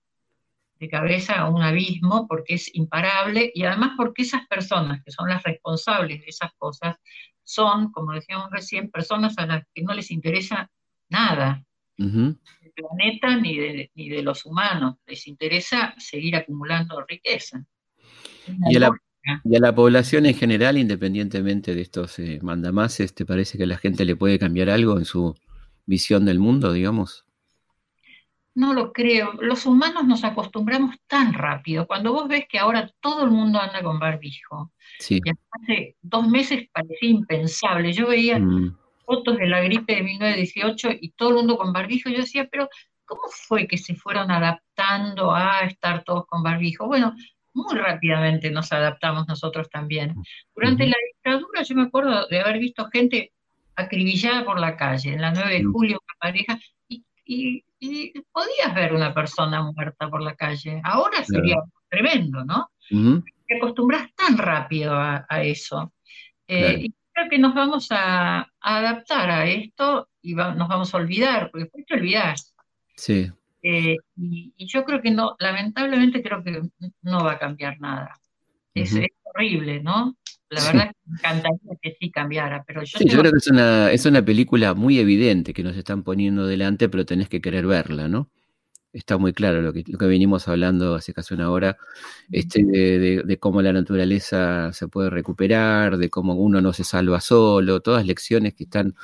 de cabeza a un abismo porque es imparable y además porque esas personas que son las responsables de esas cosas son, como decíamos recién, personas a las que no les interesa nada. Del planeta ni de, ni de los humanos. Les interesa seguir acumulando riqueza. Y a, la, población en general, independientemente de estos eh, mandamases, ¿te parece que a la gente le puede cambiar algo en su visión del mundo, digamos? No lo creo. Los humanos nos acostumbramos tan rápido. Cuando vos ves que ahora todo el mundo anda con barbijo, sí. hace dos meses parecía impensable. Yo veía mm fotos de la gripe de 1918 y todo el mundo con barbijo. Yo decía, pero ¿cómo fue que se fueron adaptando a estar todos con barbijo? Bueno, muy rápidamente nos adaptamos nosotros también. Durante la dictadura yo me acuerdo de haber visto gente acribillada por la calle, en la 9 de julio, una pareja, y, y podías ver una persona muerta por la calle. Ahora sería tremendo, ¿no? Te acostumbras tan rápido a, eso. Eh, y creo que nos vamos a, adaptar a esto y nos vamos a olvidar, porque después te olvidas. Sí. Eh, y, yo creo que no, lamentablemente creo que no va a cambiar nada. Es, horrible, ¿no? La verdad es que me encantaría que sí cambiara, pero yo... Sí, yo creo que es una, es una película muy evidente que nos están poniendo delante, pero tenés que querer verla, ¿no? Está muy claro lo que, lo que venimos hablando hace casi una hora, este, de, de, cómo la naturaleza se puede recuperar, de cómo uno no se salva solo, todas lecciones que están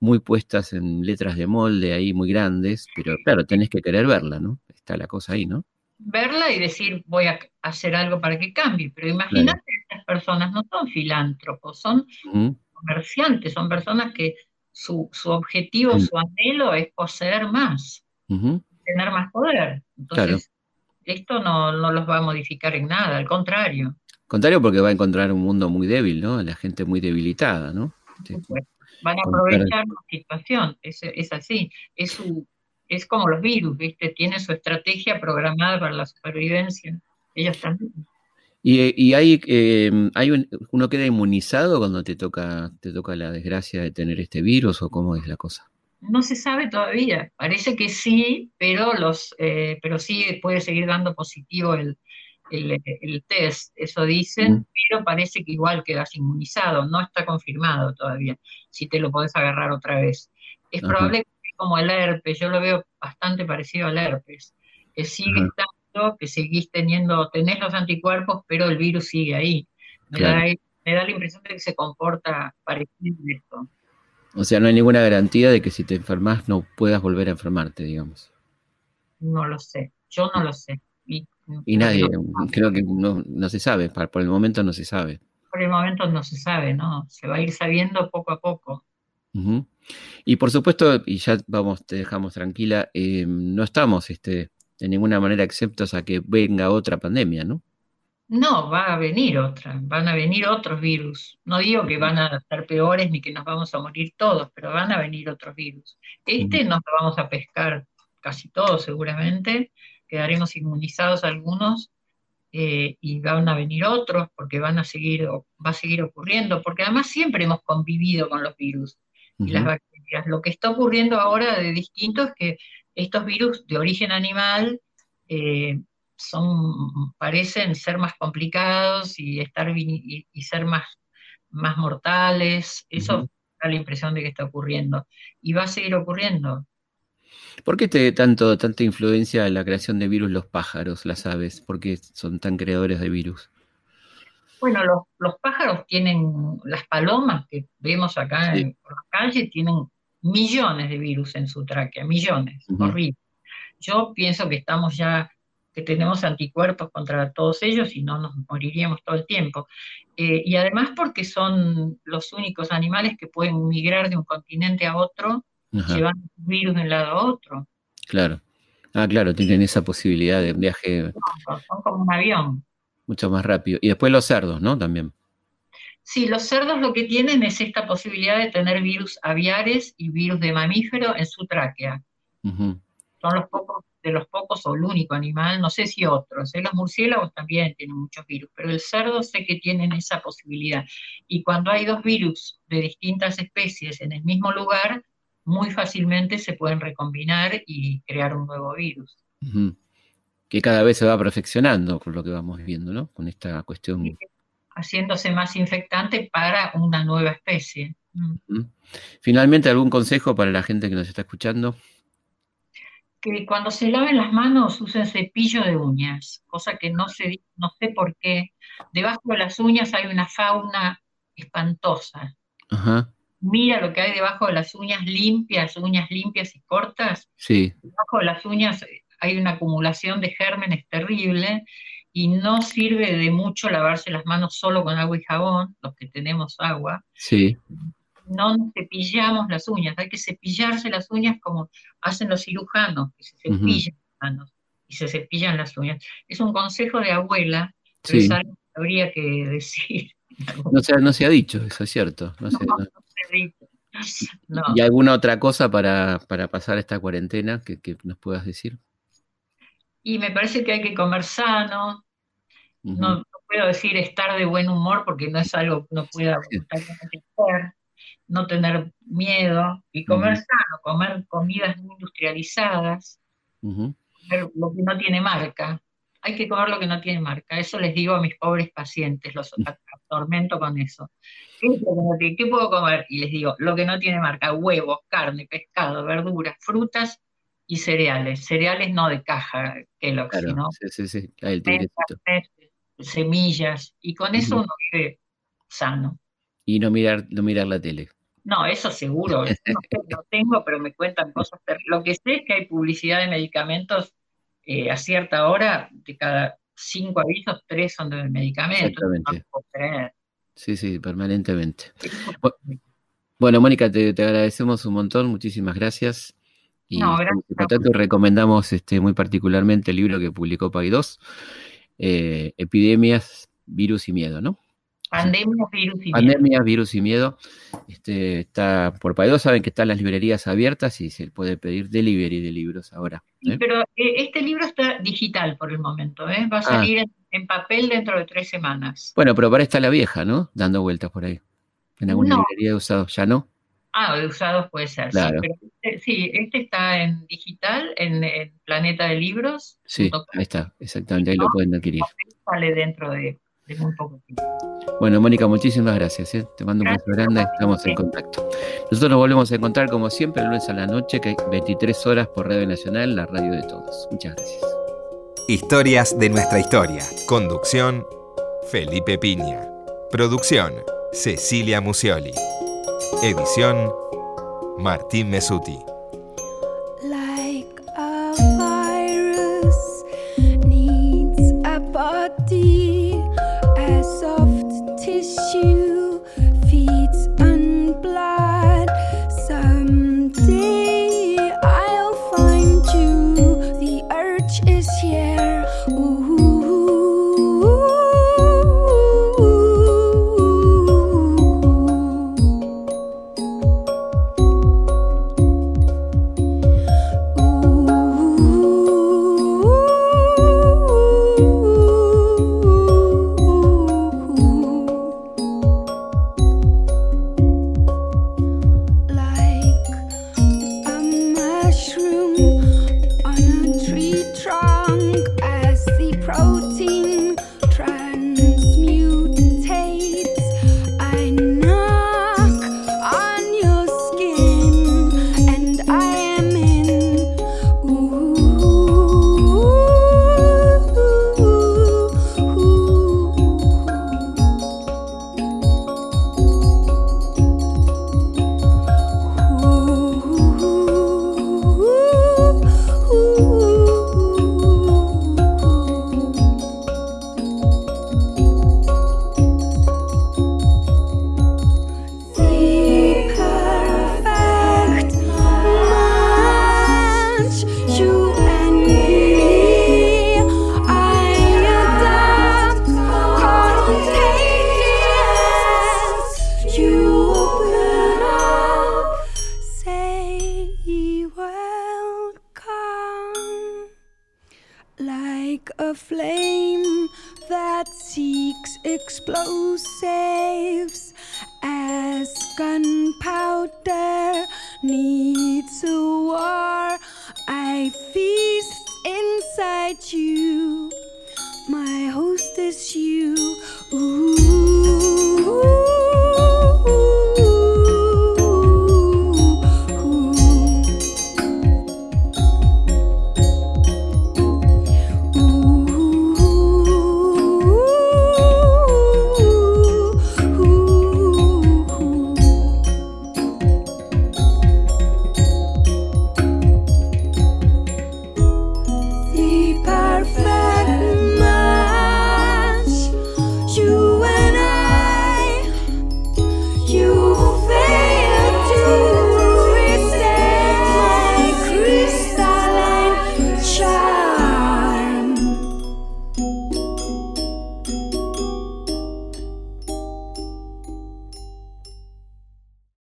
muy puestas en letras de molde ahí muy grandes, pero claro, tenés que querer verla, ¿no? Está la cosa ahí, ¿no? Verla y decir, voy a hacer algo para que cambie, pero imagínate, estas personas no son filántropos, son comerciantes, son personas que su, objetivo, su anhelo es poseer más, tener más poder. Entonces, esto no, no los va a modificar en nada, al contrario. Contrario porque va a encontrar un mundo muy débil, ¿no? La gente muy debilitada, ¿no? Van a aprovechar la situación, es, así. Es, su, es como los virus, ¿viste? Tiene su estrategia programada para la supervivencia. Ellos también. Y, hay, eh, hay uno queda inmunizado cuando te toca, te toca la desgracia de tener este virus o cómo es la cosa? No se sabe todavía. Parece que sí, pero los, eh, pero sí puede seguir dando positivo el, el, test, eso dicen, pero parece que igual quedas inmunizado, no está confirmado todavía, si te lo podés agarrar otra vez. Es probable que como el herpes, yo lo veo bastante parecido al herpes, que sigue estando, que seguís teniendo, tenés los anticuerpos, pero el virus sigue ahí. Me, da, la impresión de que se comporta parecido a esto. O sea, no hay ninguna garantía de que si te enfermas no puedas volver a enfermarte, digamos. No lo sé, yo no lo sé. Y nadie, creo que no, no se sabe, por el momento no se sabe. Por el momento no se sabe, ¿no? Se va a ir sabiendo poco a poco. Y por supuesto, y ya vamos, te dejamos tranquila, eh, no estamos este, de ninguna manera exceptos a que venga otra pandemia, ¿no? No, va a venir otra, van a venir otros virus. No digo que van a ser peores ni que nos vamos a morir todos, pero van a venir otros virus. Este nos lo vamos a pescar casi todos seguramente, quedaremos inmunizados algunos eh, y van a venir otros porque van a seguir, va a seguir ocurriendo, porque además siempre hemos convivido con los virus y las bacterias. Lo que está ocurriendo ahora de distinto es que estos virus de origen animal eh, son, parecen ser más complicados y, estar, y, ser más, más mortales. Eso da la impresión de que está ocurriendo. Y va a seguir ocurriendo. ¿Por qué te, tanto, tanta influencia en la creación de virus los pájaros, las aves? ¿Por qué son tan creadores de virus? Bueno, los, pájaros tienen, las palomas que vemos acá en, por la calle, tienen millones de virus en su tráquea, millones, horrible. Yo pienso que estamos ya, que tenemos anticuerpos contra todos ellos y no nos moriríamos todo el tiempo. Eh, y además porque son los únicos animales que pueden migrar de un continente a otro llevando virus de un lado a otro. Claro. Ah, claro, tienen esa posibilidad de viaje. son como un avión. Mucho más rápido. Y después los cerdos, ¿no? También. Sí, los cerdos lo que tienen es esta posibilidad de tener virus aviares y virus de mamífero en su tráquea. Son los pocos, de los pocos o el único animal, no sé si otros. ¿eh? Los murciélagos también tienen muchos virus, pero el cerdo sé que tienen esa posibilidad. Y cuando hay dos virus de distintas especies en el mismo lugar, muy fácilmente se pueden recombinar y crear un nuevo virus. Que cada vez se va perfeccionando, con lo que vamos viendo, ¿no? Con esta cuestión. Haciéndose más infectante para una nueva especie. Finalmente, ¿algún consejo para la gente que nos está escuchando? Que cuando se laven las manos usen cepillo de uñas, cosa que no sé, no sé por qué. Debajo de las uñas hay una fauna espantosa. Ajá mira lo que hay debajo de las uñas limpias, uñas limpias y cortas. Sí. Debajo de las uñas hay una acumulación de gérmenes terrible y no sirve de mucho lavarse las manos solo con agua y jabón, los que tenemos agua. Sí. No cepillamos las uñas, hay que cepillarse las uñas como hacen los cirujanos, que se cepillan las manos y se cepillan las uñas. Es un consejo de abuela, pero es algo que habría que decir. *laughs* No se, no se ha dicho, eso es cierto. No, ¿Y alguna otra cosa para, pasar esta cuarentena que, nos puedas decir? Y me parece que hay que comer sano. no, puedo decir estar de buen humor porque no es algo que uno pueda *laughs* hacer. No tener miedo y comer sano, comer comidas muy industrializadas, comer lo que no tiene marca. Hay que comer lo que no tiene marca. Eso les digo a mis pobres pacientes, los atormento con eso. ¿Qué, puedo comer? Y les digo, lo que no tiene marca, huevos, carne, pescado, verduras, frutas y cereales. Cereales no de caja, que lo sino sí, sí, sí. el semillas, y con eso uno vive sano. Y no mirar, no mirar la tele. No, eso seguro, no, tengo, pero me cuentan cosas. Lo que sé es que hay publicidad de medicamentos eh, a cierta hora, de cada cinco avisos, tres son de medicamentos. Exactamente. Sí, sí, permanentemente. Bueno, Mónica, te, agradecemos un montón, muchísimas gracias. Y no, gracias. Por tanto, recomendamos este, muy particularmente el libro que publicó PAI 2, eh, Epidemias, Virus y Miedo, ¿no? Pandemias, virus y Pandemias, virus y miedo. Este, está por 2, saben que están las librerías abiertas y se puede pedir delivery de libros ahora. ¿eh? pero eh, este libro está digital por el momento, va a ah. salir en en papel dentro de tres semanas. Bueno, pero para está la vieja, ¿no? Dando vueltas por ahí. En alguna librería de usados, ¿ya no? Ah, de usados puede ser. Claro. Este, sí, este, está en digital, en, Planeta de Libros. Sí, ahí está, exactamente, ahí lo pueden adquirir. Sale dentro de, muy poco tiempo. Bueno, Mónica, muchísimas gracias. ¿eh? Te mando un beso grande, estamos en contacto. Nosotros nos volvemos a encontrar como siempre el lunes a la noche, que hay 23 horas por Radio Nacional, la radio de todos. Muchas gracias. Historias de nuestra historia. Conducción, Felipe Piña. Producción, Cecilia Musioli. Edición, Martín Mesuti. needs a war. I feast inside